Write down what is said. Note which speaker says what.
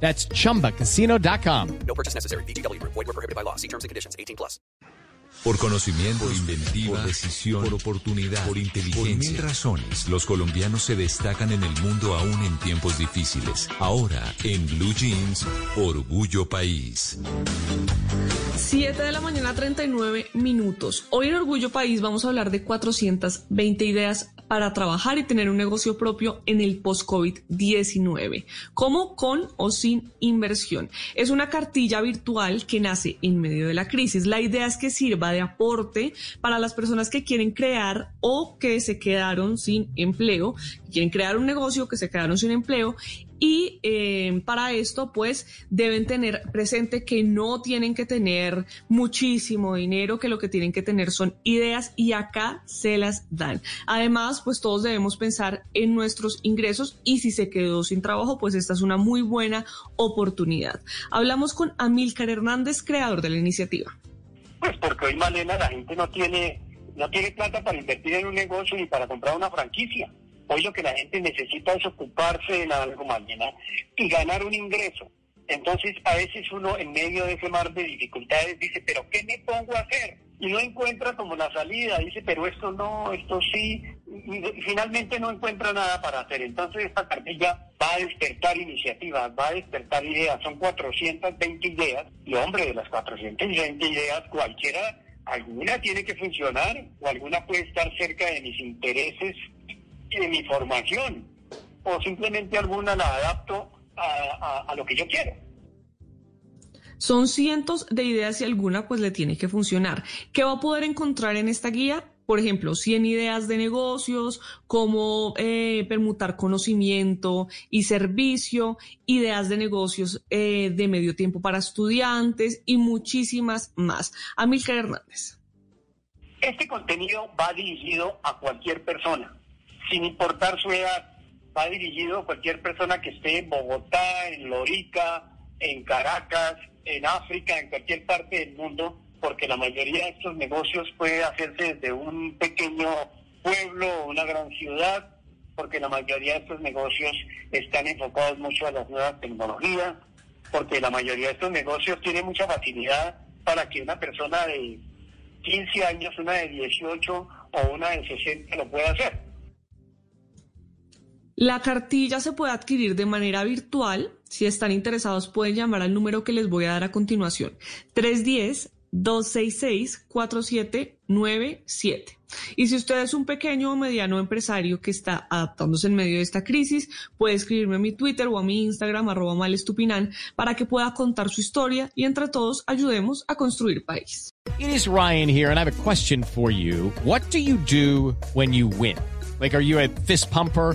Speaker 1: That's chumbacasino.com.
Speaker 2: No purchase necessary. BGW. Void were prohibited by law. See terms and conditions. 18 plus.
Speaker 3: Por conocimiento, por inventiva, por decisión, por oportunidad, por inteligencia. Por mil razones, los colombianos se destacan en el mundo aún en tiempos difíciles. Ahora, en Blue Jeans, Orgullo País.
Speaker 4: 7 de la mañana, 39 minutos. Hoy en Orgullo País vamos a hablar de 420 ideas para trabajar y tener un negocio propio en el post-COVID-19, como con o sin inversión. Es una cartilla virtual que nace en medio de la crisis. La idea es que sirva de aporte para las personas que quieren crear o que se quedaron sin empleo, quieren crear un negocio, que se quedaron sin empleo y eh, para esto, pues, deben tener presente que no tienen que tener muchísimo dinero, que lo que tienen que tener son ideas y acá se las dan. Además, pues todos debemos pensar en nuestros ingresos y si se quedó sin trabajo, pues esta es una muy buena oportunidad. Hablamos con Amílcar Hernández, creador de la iniciativa.
Speaker 5: Pues porque hoy, Malena, la gente no tiene, no tiene plata para invertir en un negocio ni para comprar una franquicia. Hoy lo que la gente necesita es ocuparse en algo mañana y ganar un ingreso. Entonces, a veces uno en medio de ese mar de dificultades dice, pero ¿qué me pongo a hacer? Y no encuentra como la salida, dice, pero esto no, esto sí, y, finalmente no encuentra nada para hacer. Entonces, esta cartilla va a despertar iniciativas, va a despertar ideas. Son 420 ideas, y hombre, de las 420 ideas, cualquiera, alguna tiene que funcionar, o alguna puede estar cerca de mis intereses de mi formación o simplemente alguna la adapto a, a, lo que yo quiero.
Speaker 4: Son cientos de ideas y alguna pues le tiene que funcionar. ¿Qué va a poder encontrar en esta guía? Por ejemplo, 100 ideas de negocios, cómo eh, permutar conocimiento y servicio, ideas de negocios eh, de medio tiempo para estudiantes y muchísimas más. Amílcar Hernández.
Speaker 5: Este contenido va dirigido a cualquier persona sin importar su edad. Va dirigido a cualquier persona que esté en Bogotá, en Lorica, en Caracas, en África, en cualquier parte del mundo, porque la mayoría de estos negocios puede hacerse desde un pequeño pueblo o una gran ciudad, porque la mayoría de estos negocios están enfocados mucho a las nuevas tecnologías, porque la mayoría de estos negocios tiene mucha facilidad para que una persona de 15 años, una de 18 o una de 60 lo pueda hacer.
Speaker 4: La cartilla se puede adquirir de manera virtual. Si están interesados pueden llamar al número que les voy a dar a continuación. 310-266-4797. Y si usted es un pequeño o mediano empresario que está adaptándose en medio de esta crisis, puede escribirme a mi Twitter o a mi Instagram, arroba malestupinan, para que pueda contar su historia y entre todos ayudemos a construir país.
Speaker 1: It is Ryan here and I have a question for you. What do you do when you win? Like, are you a fist pumper?